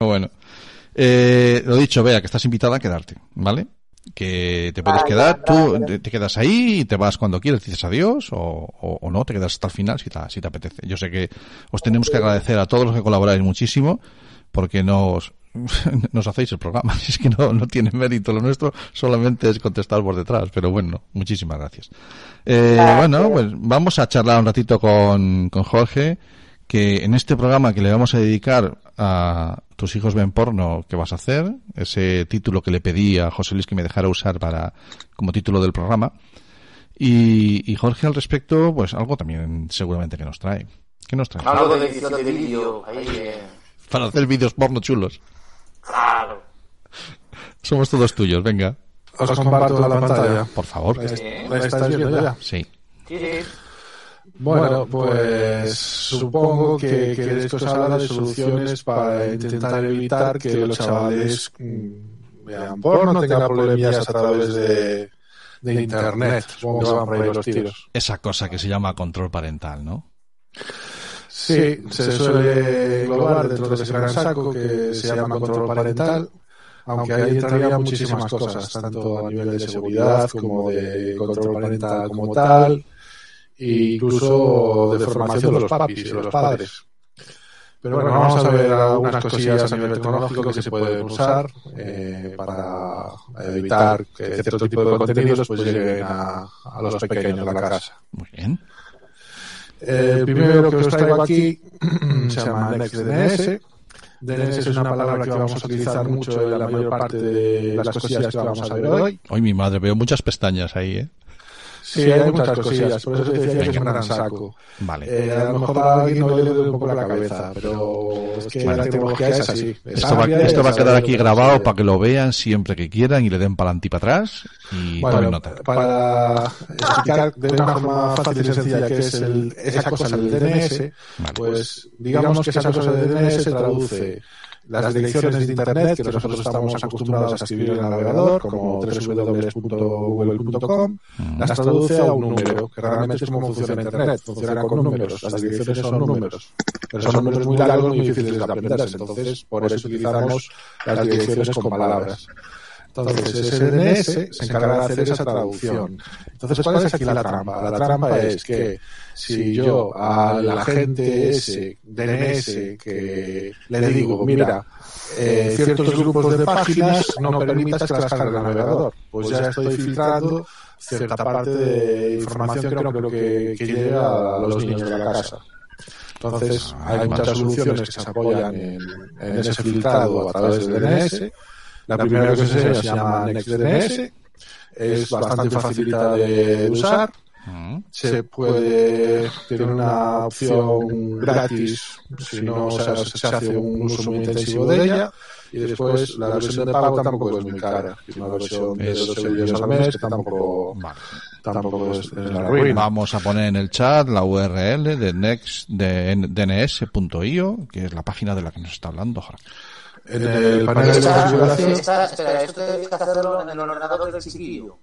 Bueno, eh, lo dicho, vea que estás invitada a quedarte, ¿vale? Que te puedes quedar, tú te, te quedas ahí y te vas cuando quieres, dices adiós o, o, o no, te quedas hasta el final si te, si te apetece. Yo sé que os tenemos que agradecer a todos los que colaboráis muchísimo porque nos, nos hacéis el programa. Es que no, no tiene mérito lo nuestro, solamente es contestar por detrás. Pero bueno, muchísimas gracias. Eh, bueno, pues vamos a charlar un ratito con, con Jorge, que en este programa que le vamos a dedicar a tus hijos ven porno, ¿qué vas a hacer? Ese título que le pedí a José Luis que me dejara usar para, como título del programa. Y, y Jorge al respecto, pues algo también seguramente que nos trae. ¿Qué nos trae? Algo de edición de vídeo, ahí, eh, Para hacer vídeos porno chulos. claro. Somos todos tuyos, venga. Os comparto la pantalla. Por favor. La, la estáis viendo ya. Sí. Sí, sí. Bueno, pues supongo que queréis que os habla de soluciones para intentar evitar que los chavales mm, vean porno, tengan problemillas a través de, de internet. Supongo que van por ahí los tiros. Esa cosa que se llama control parental, ¿no? Sí, se suele englobar dentro de ese gran saco que se llama control parental, aunque ahí entrarían muchísimas cosas, tanto a nivel de seguridad como de control parental como tal, incluso de formación de los papis y de los padres. Pero bueno, vamos a ver algunas cosillas a nivel tecnológico que se pueden usar eh, para evitar que cierto tipo de contenidos pues lleguen a, a los pequeños de la casa. Muy bien. Eh, El primero que os traigo aquí se llama NextDNS. DNS es una palabra que vamos a utilizar mucho en la mayor parte de las cosillas que vamos a ver hoy. Hoy mi madre, veo muchas pestañas ahí, ¿eh? Sí, hay muchas cosillas, por eso te decía que es un gran saco. Vale. Eh, a lo mejor a alguien no le duele un poco la cabeza, pero es que la tecnología es así. Es Esto va, esto a quedar aquí grabado para que lo vean siempre que quieran y le den para adelante y para atrás y tomen nota. para explicar de una forma fácil y sencilla qué es el, esa cosa del DNS, Vale. pues digamos que esa cosa del DNS traduce las direcciones de Internet que nosotros estamos acostumbrados a escribir en el navegador, como www.google.com, las traduce a un número, que realmente es como funciona Internet, funciona con números, las direcciones son números, pero son números muy largos, muy difíciles de aprenderse, entonces por eso utilizamos las direcciones con palabras. Entonces, ese DNS se encarga de hacer esa traducción. Entonces, ¿cuál es aquí la trampa? La trampa es que si yo al agente ese DNS que le digo, mira, eh, ciertos grupos de páginas no permitas que las cargue el navegador, pues ya estoy filtrando cierta parte de información que no creo que, que llegue a los niños de la casa. Entonces, hay muchas soluciones que se apoyan en, en ese filtrado a través del DNS. La primera que se se llama NextDNS, es bastante facilita de usar, Mm. se puede tener una opción gratis si no o sea, se hace un uso muy intensivo de ella y después la versión de pago tampoco es muy cara. es una versión de Es- 2 euros al mes que tampoco, Vale. tampoco es, es la ruina Vamos a poner en el chat la URL de next de dns.io, que es la página de la que nos está hablando Jorge. En el panel de configuración espera, esto tenéis que hacerlo en el ordenador del chiquillo.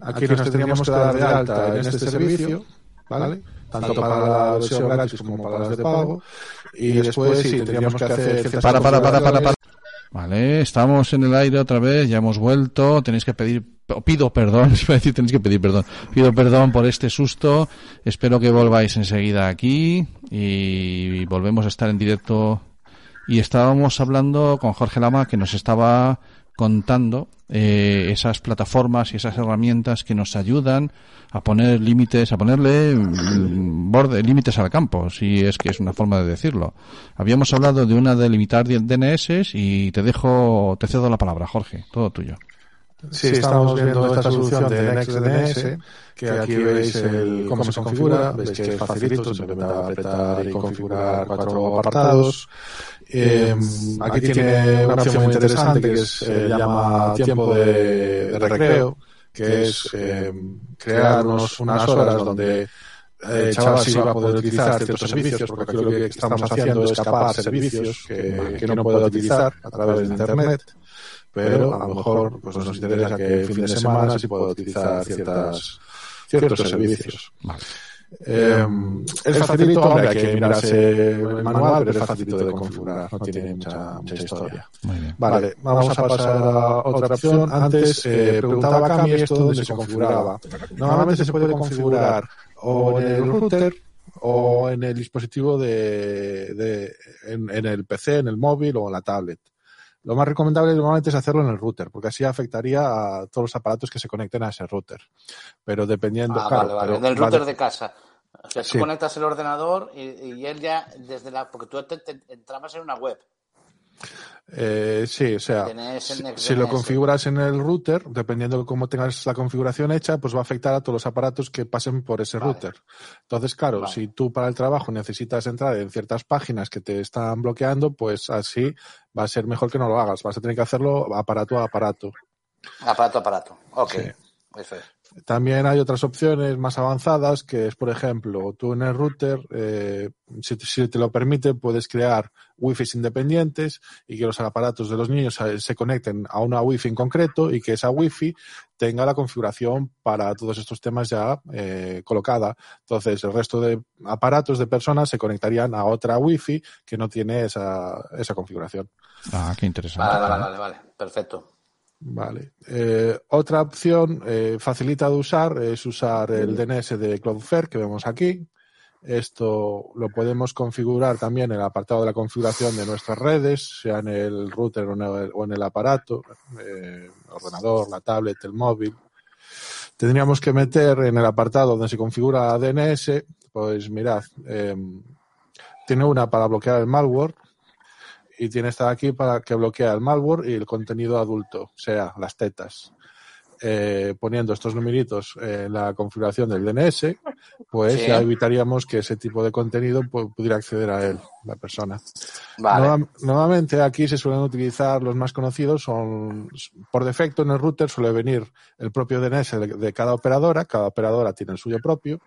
aquí nos tendríamos que dar de alta en este servicio ¿vale? tanto para la versión gratis como para las de pago. y después sí tendríamos que hacer Para, para, para, para, para. Vale, estamos en el aire otra vez, ya hemos vuelto, tenéis que pedir, pido perdón, iba a decir tenéis que pedir perdón, pido perdón por este susto, espero que volváis enseguida aquí y volvemos a estar en directo y estábamos hablando con Jorge Lama que nos estaba contando eh, esas plataformas y esas herramientas que nos ayudan a poner límites, a ponerle mm, borde, límites al campo, si es que es una forma de decirlo. Habíamos hablado de una de limitar DNS y te dejo, te cedo la palabra, Jorge, todo tuyo. Sí, estamos viendo esta solución de NextDNS, que aquí veis el, cómo se configura, veis que es facilito, simplemente apretar y configurar cuatro apartados. Eh, aquí tiene una opción muy interesante que se llama tiempo de, recreo, que es eh, crearnos unas horas donde eh, Chaval sí va a poder utilizar ciertos servicios, porque aquí lo que estamos haciendo es capar servicios que, que no puede utilizar a través de Internet pero a lo mejor pues nos interesa que el fin de semana sí pueda utilizar ciertas, ciertos servicios. Vale. Eh, es facilito, hombre, hay que mirarse el manual, pero es facilito de configurar, no tiene mucha, mucha historia. Muy bien. Vale, vamos a pasar a otra opción. Antes eh, preguntaba Cami esto dónde se configuraba. Normalmente se puede configurar o en el router o en el dispositivo de, de en, en el PC, en el móvil o en la tablet. Lo más recomendable normalmente es hacerlo en el router, porque así afectaría a todos los aparatos que se conecten a ese router. Pero dependiendo. Ah, claro, vale, vale. pero- En el router vale. de casa. O sea, tú Sí. conectas el ordenador y, y él ya desde la. Porque tú te, te- entrabas en una web. Eh, sí, o sea, si, lo configuras en el router, dependiendo de cómo tengas la configuración hecha, pues va a afectar a todos los aparatos que pasen por ese Vale. router. Entonces, claro, Vale. si tú para el trabajo necesitas entrar en ciertas páginas que te están bloqueando, pues así va a ser mejor que no lo hagas. Vas a tener que hacerlo aparato a aparato. Aparato a aparato. Ok. Sí. Eso es. También hay otras opciones más avanzadas, que es, por ejemplo, tú en el router, eh, si, te- si te lo permite, puedes crear wifi independientes y que los aparatos de los niños eh, se conecten a una wifi en concreto y que esa wifi tenga la configuración para todos estos temas ya eh, colocada. Entonces, el resto de aparatos de personas se conectarían a otra wifi que no tiene esa, esa configuración. Ah, qué interesante. Vale, vale, vale, vale. Perfecto. Vale. Eh, otra opción eh, facilita de usar es usar el DNS de Cloudflare que vemos aquí. Esto lo podemos configurar también en el apartado de la configuración de nuestras redes, sea en el router o en el, o en el aparato, eh, el ordenador, la tablet, el móvil. Tendríamos que meter en el apartado donde se configura DNS, pues mirad, eh, tiene una para bloquear el malware, y tiene esta de aquí para que bloquea el malware y el contenido adulto, o sea, las tetas. Eh, poniendo estos numeritos en la configuración del DNS, pues Sí. ya evitaríamos que ese tipo de contenido pu- pudiera acceder a él, la persona. Vale. Nuevamente aquí se suelen utilizar los más conocidos, son por defecto en el router suele venir el propio DNS de, de cada operadora, cada operadora tiene el suyo propio.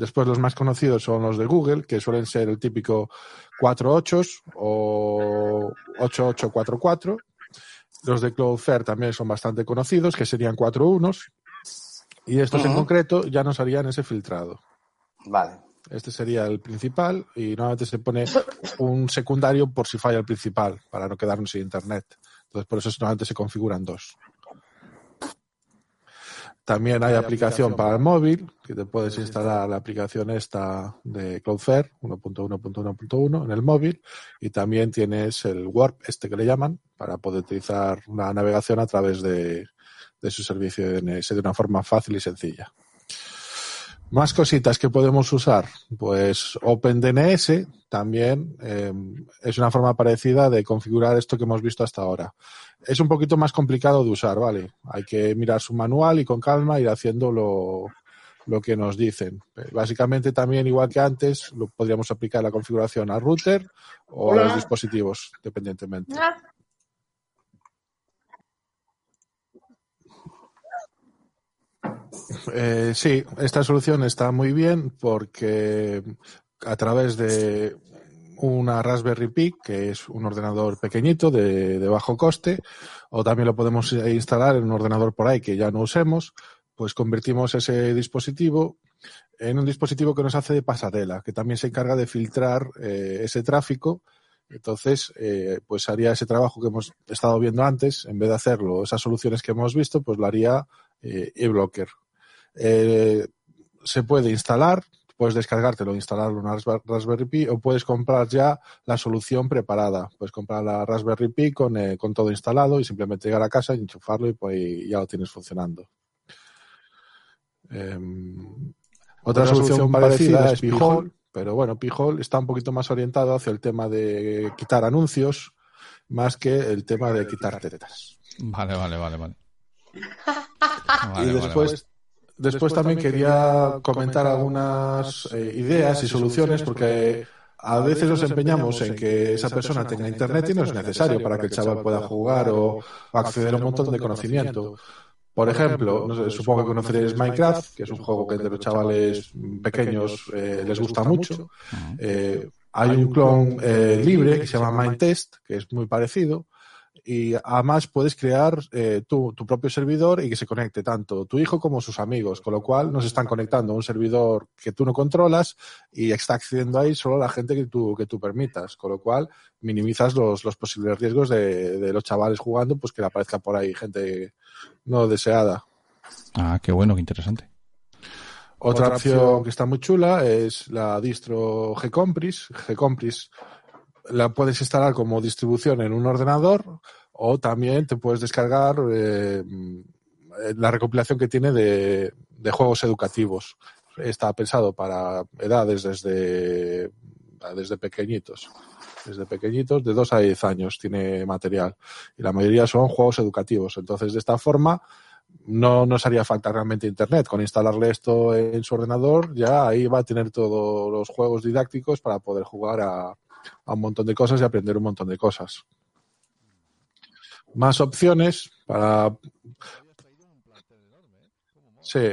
Después los más conocidos son los de Google, que suelen ser el típico 48 o 8844. Los de Cloudflare también son bastante conocidos, que serían 4 unos. Y estos en concreto ya nos harían ese filtrado. Vale. Este sería el principal y normalmente se pone un secundario por si falla el principal, para no quedarnos sin internet. Entonces, por eso normalmente se configuran dos. También hay aplicación para el móvil, que te puedes instalar la aplicación esta de Cloudflare 1.1.1.1 en el móvil. Y también tienes el Warp, este que le llaman, para poder utilizar la navegación a través de, de su servicio de DNS de una forma fácil y sencilla. Más cositas que podemos usar. Pues OpenDNS también eh, es una forma parecida de configurar esto que hemos visto hasta ahora. Es un poquito más complicado de usar, ¿vale? Hay que mirar su manual y con calma ir haciendo lo, lo que nos dicen. Básicamente también, igual que antes, lo podríamos aplicar la configuración al router o a los dispositivos, dependientemente. Eh, sí, esta solución está muy bien porque a través de una Raspberry Pi, que es un ordenador pequeñito de, bajo coste, o también lo podemos instalar en un ordenador por ahí que ya no usemos, pues convertimos ese dispositivo en un dispositivo que nos hace de pasarela, que también se encarga de filtrar eh, ese tráfico. Entonces, eh, pues haría ese trabajo que hemos estado viendo antes, en vez de hacerlo, esas soluciones que hemos visto, pues lo haría eh, eBlocker. Eh, se puede instalar, puedes descargártelo, instalarlo en una Raspberry Pi o puedes comprar ya la solución preparada. Puedes comprar la Raspberry Pi con, eh, con todo instalado y simplemente llegar a casa y enchufarlo y pues ya lo tienes funcionando. Eh, otra, otra, solución, solución parecida, parecida es Pi-hole, pero bueno, Pi-hole está un poquito más orientado hacia el tema de quitar anuncios más que el tema de quitar tetas. Vale, vale, vale, vale. Vale, y vale, después, vale. Después también quería comentar algunas eh, ideas y soluciones porque a veces nos empeñamos en que esa persona tenga internet y no es necesario para que el chaval pueda jugar o acceder a un montón de conocimiento. Por ejemplo, no sé, supongo que conoceréis Minecraft, que es un juego que de los chavales pequeños eh, les gusta mucho. Eh, hay un clon eh, libre que se llama Mindtest, que es muy parecido. Y además puedes crear eh, tu, tu propio servidor y que se conecte tanto tu hijo como sus amigos, con lo cual nos están conectando a un servidor que tú no controlas y está accediendo ahí solo la gente que tú, que tú permitas, con lo cual minimizas los, los posibles riesgos de, de los chavales jugando, pues que le aparezca por ahí gente no deseada. Ah, qué bueno, qué interesante. Otra opción que está muy chula es la distro Gcompris. Gcompris la puedes instalar como distribución en un ordenador o también te puedes descargar eh, la recopilación que tiene de, de, juegos educativos. Está pensado para edades desde, desde pequeñitos. Desde pequeñitos, de 2 a 10 años tiene material. Y la mayoría son juegos educativos. Entonces, de esta forma, no nos haría falta realmente internet. Con instalarle esto en su ordenador, ya ahí va a tener todos los juegos didácticos para poder jugar a, a un montón de cosas y aprender un montón de cosas. Más opciones para. Sí.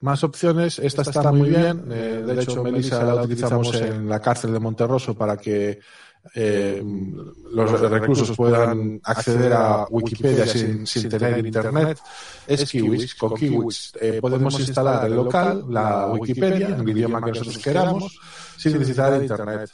Más opciones. Esta está muy bien. Eh, de hecho, Melissa la utilizamos en la cárcel de Monterroso para que eh, los reclusos puedan acceder a Wikipedia sin, sin tener internet. Es Kiwis. Con Kiwis eh, podemos instalar el local, la Wikipedia, en el idioma que nosotros queramos, sin necesitar internet.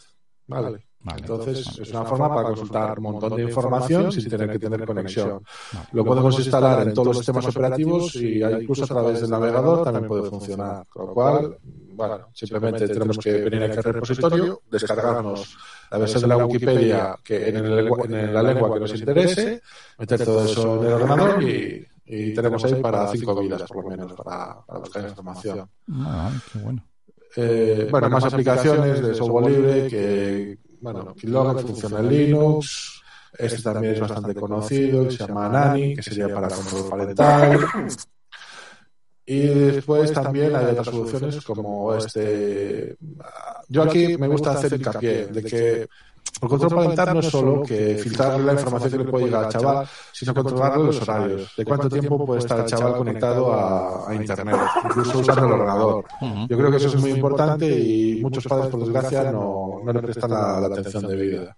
Vale. Vale, Entonces, es una forma para consultar un montón de información sin tener que tener conexión. Vale. Lo podemos instalar en todos los sistemas operativos y incluso a través del navegador también puede funcionar. Con lo cual, bueno, simplemente tenemos que venir aquí al repositorio, descargarnos la versión de la Wikipedia que en, el, en la lengua que nos interese, meter todo eso en el ordenador y, y tenemos ahí para cinco vidas, por lo menos, para, para buscar información. Ah, qué bueno. Eh, bueno, más aplicaciones de software libre que, bueno, Keylogger funciona en Linux, este también es bastante conocido, que se llama Nani, que sería para control parental. Y después también hay otras soluciones como este. Yo aquí me gusta hacer hincapié de que el control parental no es solo que filtrarle la información que le puede llegar al chaval, sino controlarle los horarios, de cuánto tiempo puede estar el chaval conectado a, a Internet, incluso usando el ordenador. Yo creo que eso es muy importante y muchos padres, por desgracia, no, no le prestan la, la atención debida.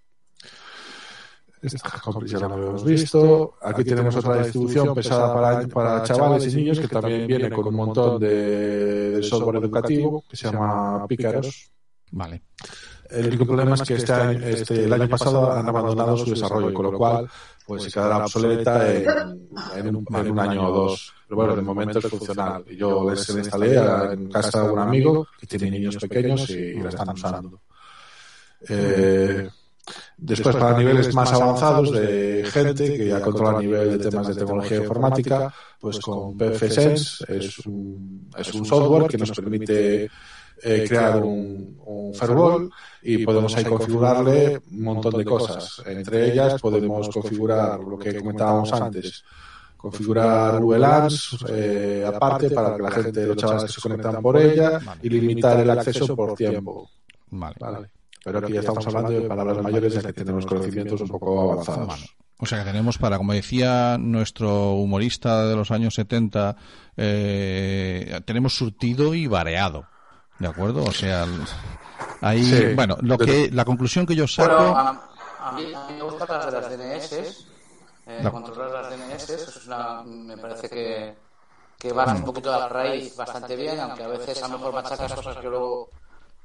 Esta ya lo hemos visto. Aquí tenemos otra distribución pesada para, para chavales y niños que también viene con un montón de, de software educativo que se llama Pícaros. Vale. El único problema es que este año, este, el año pasado han abandonado su desarrollo, con lo cual pues se quedará obsoleta en, en, un, en un año o dos. Pero bueno, de momento es funcional. Yo les instalé en casa de un amigo que tiene niños pequeños y, y la están usando. Eh, Después, para niveles más avanzados de gente que ya controla el nivel de temas de tecnología informática, pues con PFSense es un, es un software que nos permite eh, crear un, un firewall y podemos ahí configurarle un montón de cosas. Entre ellas podemos configurar lo que comentábamos antes, configurar VLANs eh, aparte para que la gente, los chavales que se conectan por ella y limitar el acceso por tiempo. Vale. ¿Vale? Pero aquí ya estamos hablando de palabras mayores ya que tenemos conocimientos un poco avanzados. O sea que tenemos para, como decía nuestro humorista de los años 70, eh, tenemos surtido y variado. ¿De acuerdo? O sea, ahí, sí. bueno, lo que, la conclusión que yo saco. Bueno, a, a, mí, a, mí, me gusta para las DNS, eh, la... controlar las DNS, eso es una, me parece que, que vas un poquito a la raíz bastante bien, aunque a veces a lo mejor machacas cosas que luego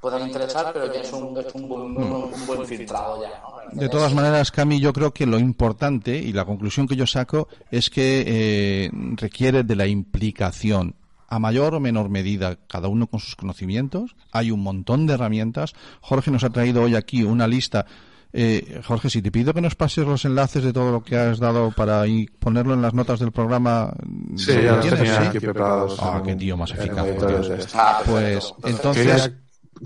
pueden interesar, pero ya es un, es un, buen, un buen filtrado ya. ¿no? De todas maneras, Cami, yo creo que lo importante y la conclusión que yo saco es que eh, requiere de la implicación a mayor o menor medida, cada uno con sus conocimientos. Hay un montón de herramientas. Jorge nos ha traído hoy aquí una lista. Eh, Jorge, si te pido que nos pases los enlaces de todo lo que has dado para y ponerlo en las notas del programa. Sí, ya los tenía aquí preparados. Ah, qué tío más eficaz. Pues, entonces...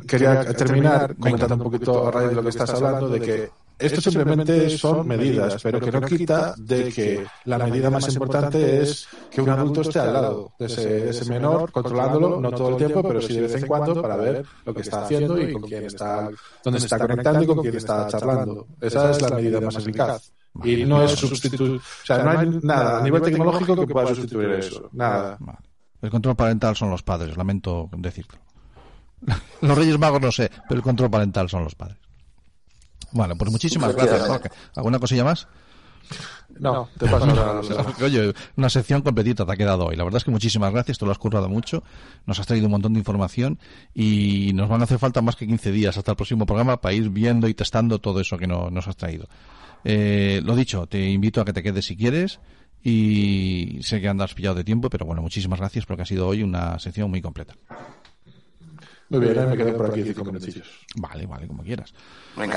Quería, quería terminar comentando un poquito a raíz de lo que estás hablando de que esto simplemente son medidas, pero que no quita de que la medida más importante es que un adulto esté al lado de ese, ese menor, controlándolo, no todo el tiempo, pero sí de vez en cuando para ver lo que está haciendo y con quién está, dónde se está conectando y con quién está charlando. Esa es la medida más eficaz. Y no es sustituir, o sea, no hay nada a nivel tecnológico que pueda sustituir eso. Nada. El control parental son los padres, lamento decirlo. Los Reyes Magos no sé, pero el control parental son los padres. Bueno, pues muchísimas gracias, Jorge. ¿Alguna cosilla más? No, te paso la, Oye, una sección completita te ha quedado hoy. La verdad es que muchísimas gracias, te lo has currado mucho, nos has traído un montón de información y nos van a hacer falta más que 15 días hasta el próximo programa para ir viendo y testando todo eso que no, nos has traído. Eh, lo dicho, te invito a que te quedes si quieres y sé que andas pillado de tiempo, pero bueno, muchísimas gracias porque ha sido hoy una sección muy completa. Muy bien, me quedo por aquí cinco minutillos. Vale, vale, como quieras. Venga.